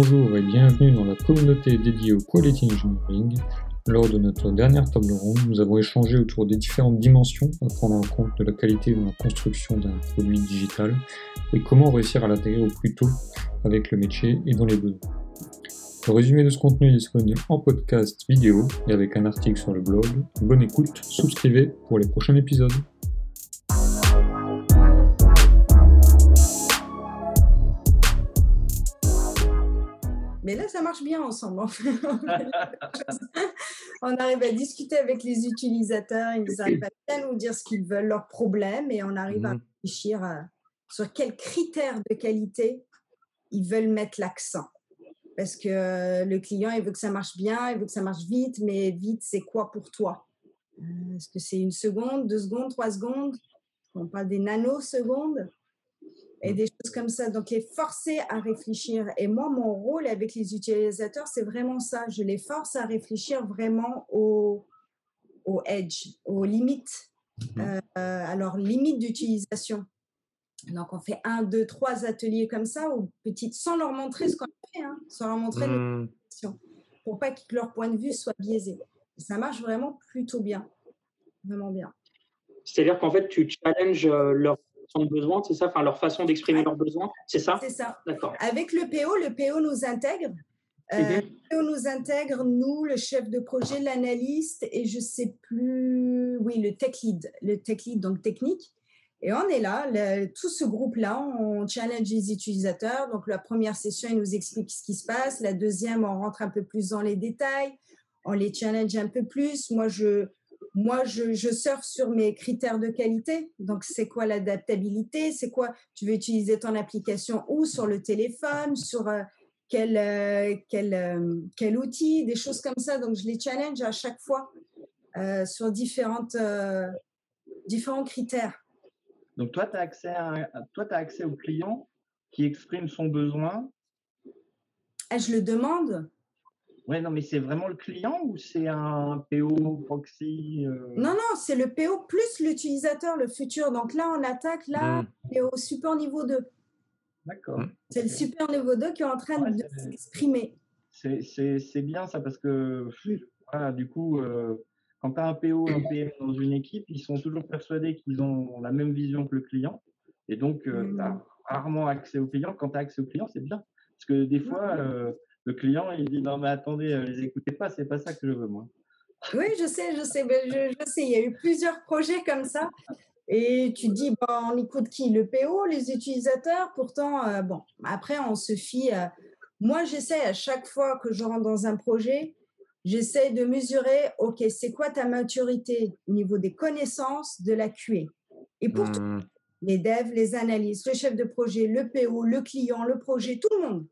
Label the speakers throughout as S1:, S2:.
S1: Bonjour et bienvenue dans la communauté dédiée au Quality Engineering. Lors de notre dernière table ronde, nous avons échangé autour des différentes dimensions à prendre en compte de la qualité dans la construction d'un produit digital et comment réussir à l'intégrer au plus tôt avec le métier et dans les besoins. Le résumé de ce contenu est disponible en podcast vidéo et avec un article sur le blog. Bonne écoute, souscrivez pour les prochains épisodes.
S2: Mais là, ça marche bien ensemble. on arrive à discuter avec les utilisateurs, ils arrivent à bien nous dire ce qu'ils veulent, leurs problèmes, et on arrive à
S1: Mhm.
S2: réfléchir à- sur quels critères de qualité ils veulent mettre l'accent. Parce que euh, le client, il veut que ça marche bien, il veut que ça marche vite, mais vite, c'est quoi pour toi? Euh, Est-ce que c'est une seconde, deux secondes, trois secondes? On parle des nanosecondes? Et des choses comme ça. Donc, les forcer à réfléchir. Et moi, mon rôle avec les utilisateurs, c'est vraiment ça. Je les force à réfléchir vraiment au, au edge, aux limites, euh, à leurs limites d'utilisation. Donc, on fait un, deux, trois ateliers comme ça, ou petites, sans leur montrer ce qu'on fait, hein, sans leur montrer nos
S1: Hmm.
S2: questions, pour pas que leur point de vue soit biaisé. Et ça marche vraiment plutôt bien. Vraiment bien.
S3: C'est-à-dire qu'en fait, tu challenges euh, leur de besoin, c'est ça Enfin, leur façon d'exprimer leurs besoins, c'est ça?
S2: C'est ça.
S3: D'accord.
S2: Avec le PO, le PO nous intègre. Euh,
S3: Mhm.
S2: le PO nous intègre, nous, le chef de projet, l'analyste et je sais plus, oui, le tech lead, le tech lead, donc technique. Et on est là, le- tout ce groupe-là, on challenge les utilisateurs. Donc la première session, ils nous expliquent ce qui se passe. La deuxième, on rentre un peu plus dans les détails. On les challenge un peu plus. Moi, je, moi, je, je surfe sur mes critères de qualité. Donc, c'est quoi l'adaptabilité? C'est quoi? Tu veux utiliser ton application où? Sur le téléphone? Sur euh, quel, euh, quel, euh, quel outil? Des choses comme ça. Donc, je les challenge à chaque fois sur différentes, différents critères.
S4: Donc toi, tu as accès, à, toi, as accès au client qui exprime son besoin?
S2: Ah, je le demande
S4: Ouais, non, mais c'est vraiment le client ou c'est un PO proxy euh,
S2: Non, non, c'est le PO plus l'utilisateur, le futur. Donc là, on attaque là,
S1: Hmm.
S2: et au super niveau 2.
S4: D'accord.
S1: Mm.
S2: C'est le super niveau 2 qui est en train
S4: Ouais,
S2: de s'exprimer.
S4: C'est- C'est c'est bien ça parce que voilà, du coup, euh, quand tu as un PO, un PM dans une équipe, ils sont toujours persuadés qu'ils ont la même vision que le client. Et donc, tu
S2: Mm.
S4: as rarement accès au client. Quand tu as accès au client, c'est bien. Parce que des fois, euh, le client, il dit Non, mais attendez, euh, les écoutez pas, c'est pas ça que je veux, moi.
S2: Oui, je sais, je sais, ben, je, je sais. Il y a eu plusieurs projets comme ça. Et tu dis, bon, on écoute qui? Le PO, les utilisateurs? Pourtant, euh, bon, après, on se fie. à- Moi, j'essaie à chaque fois que je rentre dans un projet, j'essaie de mesurer, OK, c'est quoi ta maturité au niveau des connaissances de la QA Et pour tout,
S1: Hmm.
S2: les devs, les analystes, le chef de projet, le PO, le client, le projet, tout le monde.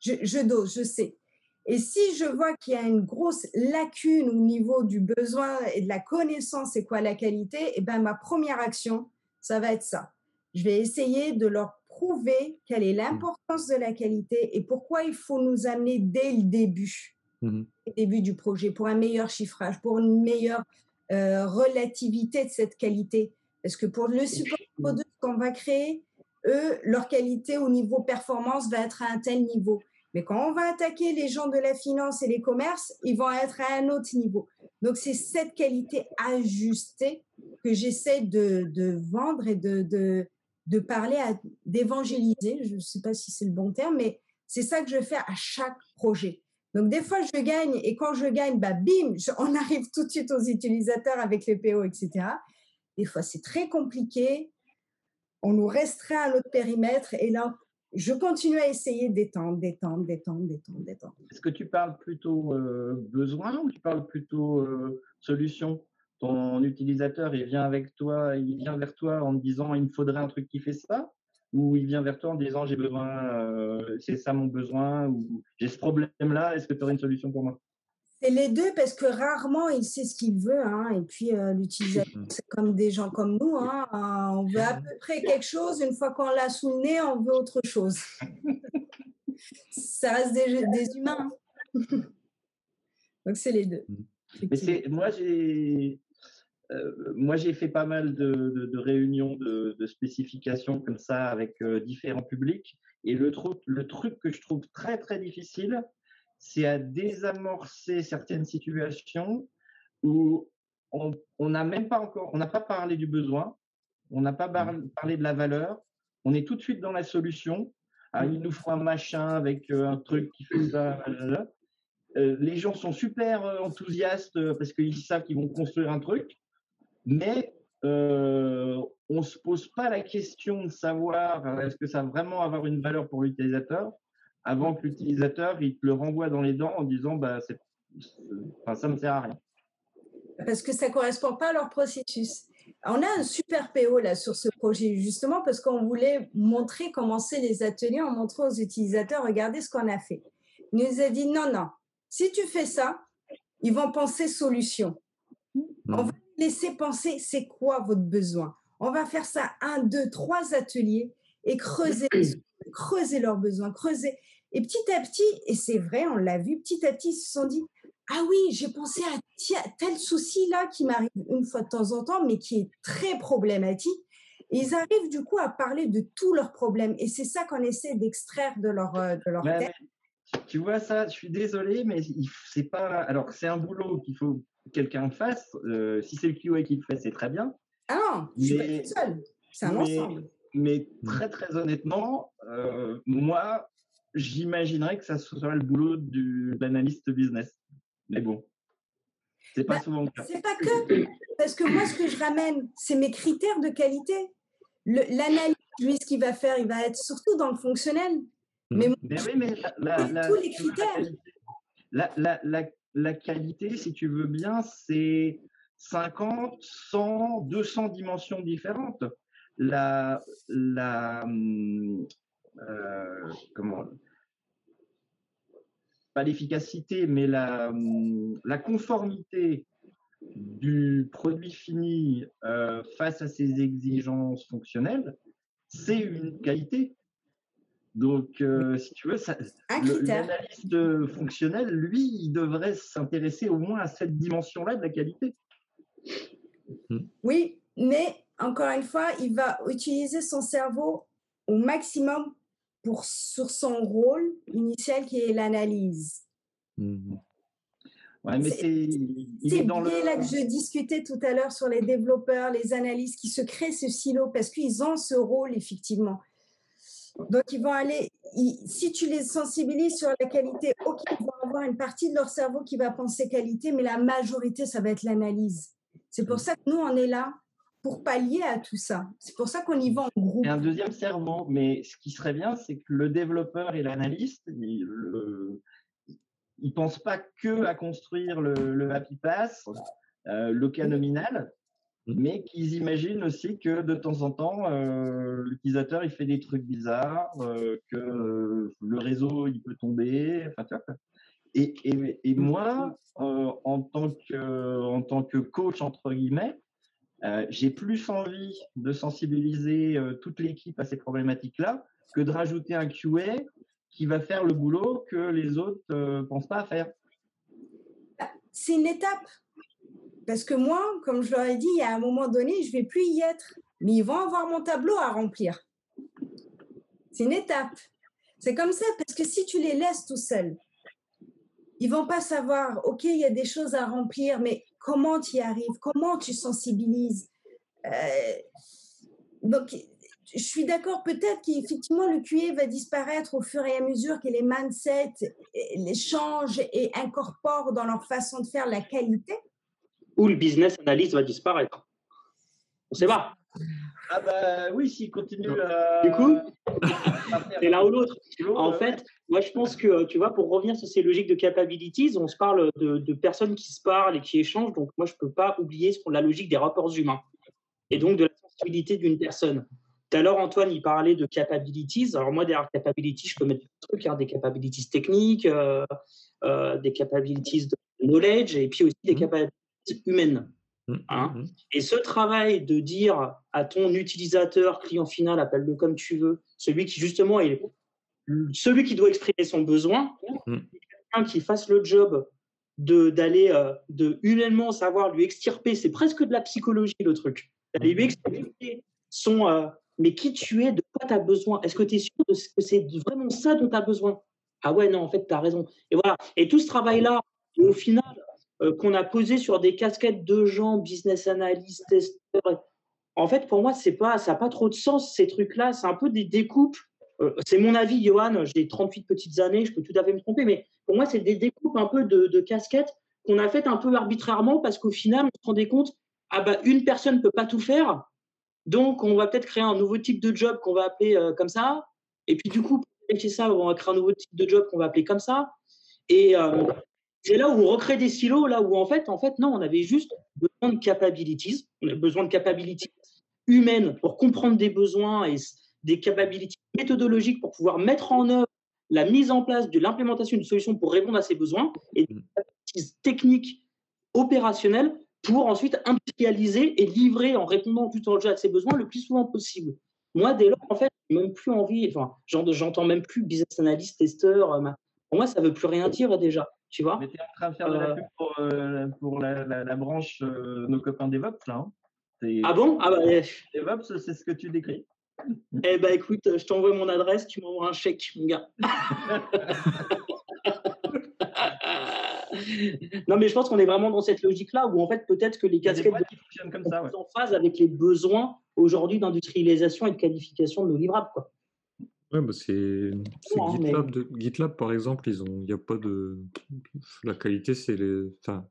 S2: Je, je dose, je sais. Et si je vois qu'il y a une grosse lacune au niveau du besoin et de la connaissance, c'est quoi la qualité, et ben ma première action, ça va être ça. Je vais essayer de leur prouver quelle est l'importance de la qualité et pourquoi il faut nous amener dès le début,
S1: Mhm.
S2: début du projet, pour un meilleur chiffrage, pour une meilleure euh, relativité de cette qualité. Parce que pour le support niveau 2 qu'on va créer, eux, leur qualité au niveau performance va être à un tel niveau. Mais quand on va attaquer les gens de la finance et les commerces, ils vont être à un autre niveau. Donc, c'est cette qualité ajustée que j'essaie de, vendre et de, de, parler, d'évangéliser. Je ne sais pas si c'est le bon terme, mais c'est ça que je fais à chaque projet. Donc, des fois, je gagne et quand je gagne, bah, bim, on arrive tout de suite aux utilisateurs avec les PO, etc. Des fois, c'est très compliqué. On nous restreint à notre périmètre et là, je continue à essayer d'étendre, d'étendre, d'étendre, d'étendre, d'étendre.
S4: Est-ce que tu parles plutôt euh, besoin ou tu parles plutôt euh, solution? Ton utilisateur, il vient avec toi, il vient vers toi en te disant il me faudrait un truc qui fait ça? Ou il vient vers toi en disant j'ai besoin, euh, c'est ça mon besoin ou j'ai ce problème-là, est-ce que tu aurais une solution pour moi?
S2: C'est les deux parce que rarement il sait ce qu'il veut. hein. Et puis euh, l'utilisateur, c'est comme des gens comme nous. hein. Euh, On veut à peu près quelque chose. Une fois qu'on l'a sous le nez, on veut autre chose. Ça reste des, des humains. hein. Donc c'est les deux.
S4: Mais c'est moi j'ai euh, moi, j'ai fait pas mal de, réunions de, spécifications comme ça avec euh, différents publics. Et le, le truc que je trouve très, très difficile, c'est à désamorcer certaines situations où on n'a même pas encore, on n'a pas parlé du besoin, on n'a pas mmh. parlé de la valeur, on est tout de suite dans la solution. Ah, il nous faut un machin avec euh, un truc qui fait ça. les gens sont super enthousiastes parce qu'ils savent qu'ils vont construire un truc mais euh, on ne se pose pas la question de savoir euh, est-ce que ça va vraiment avoir une valeur pour l'utilisateur avant que l'utilisateur il te le renvoie dans les dents en disant bah enfin, ça ne me sert à rien.
S2: Parce que ça ne correspond pas à leur processus. On a un super PO là sur ce projet justement parce qu'on voulait montrer comment c'est les ateliers, en montrant aux utilisateurs regardez ce qu'on a fait. Il nous a dit non non, si tu fais ça, ils vont penser solution. On va laisser penser c'est quoi votre besoin. On va faire ça un, deux, trois ateliers et creuser, creuser leurs besoins, creuser. Et petit à petit, et c'est vrai, on l'a vu, petit à petit, ils se sont dit Ah oui, j'ai pensé à tel souci-là qui m'arrive une fois de temps en temps, mais qui est très problématique. Et ils arrivent du coup à parler de tous leurs problèmes. Et c'est ça qu'on essaie d'extraire de leur, euh, de leur tête.
S4: Tu vois ça, je suis désolé, mais c'est pas. Alors, c'est un boulot qu'il faut quelqu'un fasse. Euh, si c'est le QA qui le fait, c'est très bien.
S2: Ah non, je suis pas seul. C'est un ensemble.
S4: Mais très, très honnêtement, euh, moi, j'imaginerais que ça soit le boulot de l'analyste business. Mais bon, c'est pas bah, souvent le cas.
S2: C'est pas que. Parce que moi, ce que je ramène, c'est mes critères de qualité. L'analyste, lui, ce qu'il va faire, il va être surtout dans le fonctionnel.
S4: Mais, mais oui, mais tous les critères. La, la, la, la qualité, si tu veux bien, c'est 50, 100, 200 dimensions différentes. La, la, euh, comment, pas l'efficacité, mais la, la conformité du produit fini euh, face à ses exigences fonctionnelles, c'est une qualité. Donc, euh, si tu veux, l'analyste fonctionnel, lui, il devrait s'intéresser au moins à cette dimension-là de la qualité.
S2: Oui, mais encore une fois, il va utiliser son cerveau au maximum pour, sur son rôle initial qui est l'analyse.
S4: Ouais, mais c'est
S2: dans le... là que je discutais tout à l'heure sur les développeurs, les analystes qui se créent ce silo parce qu'ils ont ce rôle effectivement. Donc, ils vont aller, si tu les sensibilises sur la qualité, ok, ils vont avoir une partie de leur cerveau qui va penser qualité, mais la majorité, ça va être l'analyse. C'est pour ça que nous, on est là pour pallier à tout ça. C'est pour ça qu'on y va en groupe.
S4: Et un deuxième cerveau, mais ce qui serait bien, c'est que le développeur et l'analyste, ils ne pensent pas que à construire le, Happy Pass, euh, le cas nominal, Mmh. mais qu'ils imaginent aussi que de temps en temps, euh, l'utilisateur il fait des trucs bizarres, euh, que euh, le réseau il peut tomber, enfin tu vois. Et, et, et, moi, en tant que en tant que coach entre guillemets, j'ai plus envie de sensibiliser toute l'équipe à ces problématiques-là que de rajouter un QA qui va faire le boulot que les autres ne pensent pas à faire.
S2: C'est une étape parce que moi, comme je leur ai dit, à un moment donné, je ne vais plus y être. Mais ils vont avoir mon tableau à remplir. C'est une étape. C'est comme ça, parce que si tu les laisses tout seuls, ils vont pas savoir, OK, il y a des choses à remplir, mais comment tu y arrives Comment tu sensibilises euh, Donc, je suis d'accord, peut-être qu'effectivement, le QA va disparaître au fur et à mesure que les mindsets les changent et incorporent dans leur façon de faire la qualité
S3: où le business analyst va disparaître. On ne sait pas.
S4: Ah bah oui, s'il continue à...
S3: Du coup, c'est l'un ou l'autre. En fait, moi je pense que, tu vois, pour revenir sur ces logiques de capabilities, on se parle de, personnes qui se parlent et qui échangent, donc moi je ne peux pas oublier la logique des rapports humains et donc de la sensibilité d'une personne. Tout à l'heure, Antoine, il parlait de capabilities. Alors moi, derrière capabilities, je peux mettre des trucs, hein, des capabilities techniques, euh, euh, des capabilities de knowledge et puis aussi des mmh. capabilities humaine. Hein. mmh, mmh. Et ce travail de dire à ton utilisateur, client final, appelle-le comme tu veux, celui qui justement est celui qui doit exprimer son besoin, quelqu'un qui fasse le job d'aller de, humainement savoir lui extirper, c'est presque de la psychologie le truc, d'aller lui extirper son mais qui tu es, de quoi tu as besoin, est-ce que tu es sûr que c'est vraiment ça dont tu as besoin? Ah ouais, non, en fait, tu as raison. Et voilà. Et tout ce travail-là, au final, qu'on a posé sur des casquettes de gens, business analyst, testeurs, en fait, pour moi, c'est pas, ça n'a pas trop de sens, ces trucs-là. C'est un peu des découpes. c'est mon avis, Johan. J'ai 38 petites années, je peux tout à fait me tromper, mais pour moi, c'est des découpes un peu de, casquettes qu'on a faites un peu arbitrairement parce qu'au final, on se rendait compte, ah bah, une personne ne peut pas tout faire. Donc, on va peut-être créer un nouveau type de job qu'on va appeler euh, comme ça. Et puis, du coup, pour ça, on va créer un nouveau type de job qu'on va appeler comme ça. Et euh, c'est là où on recrée des silos, là où en fait, en fait, non, on avait juste besoin de capabilities. On a besoin de capabilities humaines pour comprendre des besoins et des capabilities méthodologiques pour pouvoir mettre en œuvre la mise en place de l'implémentation d'une solution pour répondre à ces besoins et des capabilities techniques opérationnelles pour ensuite industrialiser et livrer en répondant tout en jeu à ses besoins le plus souvent possible. Moi, dès lors, en fait, même plus envie, enfin, j'entends même plus business analyst, testeur. Euh, pour moi, ça veut plus rien dire déjà, tu vois.
S4: Mais tu es en train de faire de la euh, pub pour, euh, pour la, la, branche nos copains DevOps, là. Hein.
S3: ah bon? Ah bah,
S4: DevOps, c'est ce que tu décris.
S3: Eh ben écoute, je t'envoie mon adresse, tu m'envoies un chèque, mon gars. non, mais je pense qu'on est vraiment dans cette logique-là où en fait peut-être que les casquettes
S4: sont comme ça,
S3: en phase avec les besoins aujourd'hui d'industrialisation et de qualification de nos livrables. Quoi.
S1: Ouais, bah c'est GitLab, GitLab, par exemple, ils ont, il a pas de la qualité, c'est les, enfin,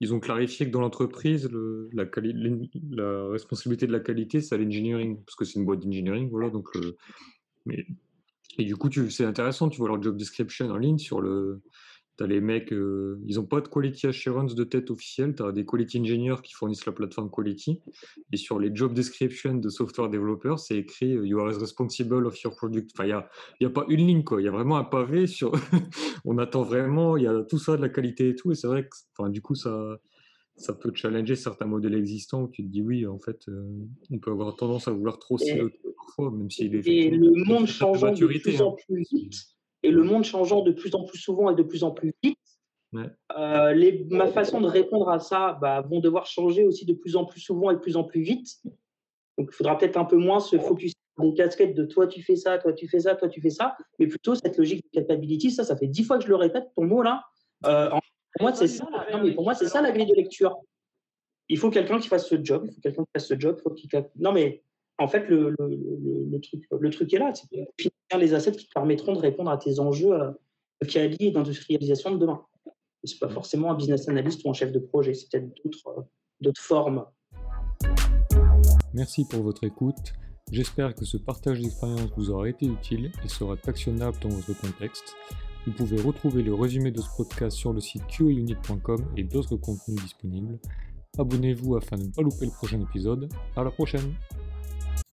S1: ils ont clarifié que dans l'entreprise, la, la responsabilité de la qualité, c'est à l'engineering, parce que c'est une boîte d'engineering, voilà. Donc, mais et du coup, c'est intéressant, tu vois leur job description en ligne sur le, tu as les mecs, euh, ils n'ont pas de quality assurance de tête officielle. Tu as des quality engineers qui fournissent la plateforme quality. Et sur les job descriptions de software developers, c'est écrit euh, You are responsible of your product. Enfin, il n'y a, y a, pas une ligne, quoi. Il y a vraiment un pavé sur. On attend vraiment, il y a tout ça, de la qualité et tout. Et c'est vrai que enfin, du coup, ça, ça peut challenger certains modèles existants où tu te dis oui, en fait, euh, on peut avoir tendance à vouloir trop siloter parfois, même s'il est.
S3: Et le monde changeant de plus en hein. plus vite et le monde changeant de plus en plus souvent et de plus en plus vite, euh, les, ma façon de répondre à ça bah, vont devoir changer aussi de plus en plus souvent et de plus en plus vite. Donc, il faudra peut-être un peu moins se focus sur des casquettes de toi tu fais ça, toi tu fais ça, toi tu fais ça, mais plutôt cette logique de capability. Ça, ça fait dix fois que je le répète, ton mot là. Euh, pour moi, c'est ça. mais pour moi, c'est ça la grille de lecture. Il faut quelqu'un qui fasse ce job. Il faut quelqu'un qui fasse ce job. Faut Non, mais en fait, le, le truc est là. C'est de les assets qui te permettront de répondre à tes enjeux euh, de quali et d'industrialisation de demain. Ce n'est pas forcément un business analyst ou un chef de projet, c'est peut-être d'autres, euh, formes.
S1: Merci pour votre écoute. J'espère que ce partage d'expérience vous aura été utile et sera actionnable dans votre contexte. Vous pouvez retrouver le résumé de ce podcast sur le site qaunit.com et d'autres contenus disponibles. Abonnez-vous afin de ne pas louper le prochain épisode. À la prochaine!